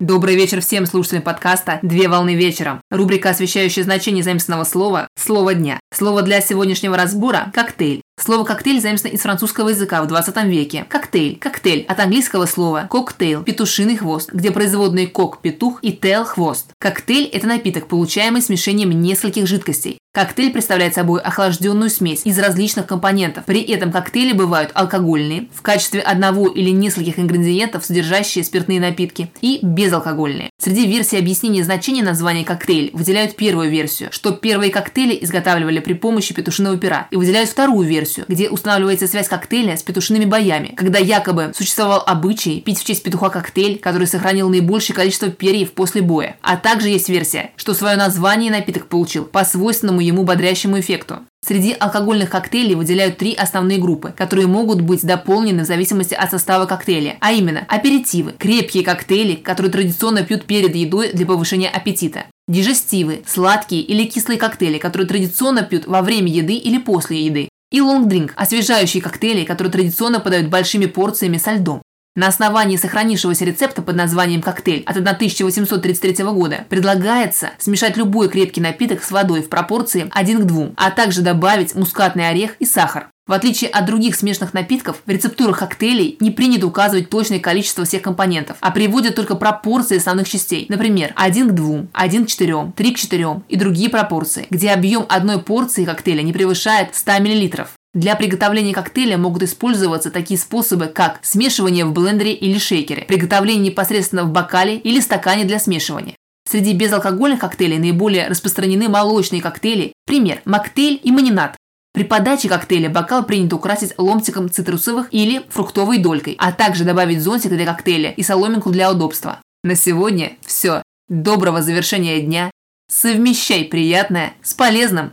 Добрый вечер всем слушателям подкаста «Две волны вечером». Рубрика, освещающая значение заместного слова «Слово дня». Слово для сегодняшнего разбора – коктейль. Слово «коктейль» заимствовано из французского языка в 20 веке. Коктейль. Коктейль от английского слова коктейл – петушиный хвост, где производные cock – петух и тейл – хвост. Коктейль – это напиток, получаемый смешением нескольких жидкостей. Коктейль представляет собой охлажденную смесь из различных компонентов. При этом коктейли бывают алкогольные, в качестве одного или нескольких ингредиентов, содержащие спиртные напитки, и безалкогольные. Среди версий объяснения значения названия коктейль выделяют первую версию, что первые коктейли изготавливали при помощи петушиного пера, и выделяют вторую версию, где устанавливается связь коктейля с петушиными боями, когда якобы существовал обычай пить в честь петуха коктейль, который сохранил наибольшее количество перьев после боя. А также есть версия, что свое название напиток получил по свойственному ему бодрящему эффекту. Среди алкогольных коктейлей выделяют три основные группы, которые могут быть дополнены в зависимости от состава коктейля, а именно аперитивы – крепкие коктейли, которые традиционно пьют перед едой для повышения аппетита. Дижестивы – сладкие или кислые коктейли, которые традиционно пьют во время еды или после еды. И лонгдринк – освежающие коктейли, которые традиционно подают большими порциями со льдом. На основании сохранившегося рецепта под названием «Коктейль» от 1833 года предлагается смешать любой крепкий напиток с водой в пропорции 1 к 2, а также добавить мускатный орех и сахар. В отличие от других смешанных напитков, в рецептурах коктейлей не принято указывать точное количество всех компонентов, а приводят только пропорции основных частей. Например, 1 к 2, 1 к 4, 3 к 4 и другие пропорции, где объем одной порции коктейля не превышает 100 мл. Для приготовления коктейля могут использоваться такие способы, как смешивание в блендере или шейкере, приготовление непосредственно в бокале или стакане для смешивания. Среди безалкогольных коктейлей наиболее распространены молочные коктейли, пример – моктейль и манинат. При подаче коктейля бокал принято украсить ломтиком цитрусовых или фруктовой долькой, а также добавить зонтик для коктейля и соломинку для удобства. На сегодня все. Доброго завершения дня. Совмещай приятное с полезным.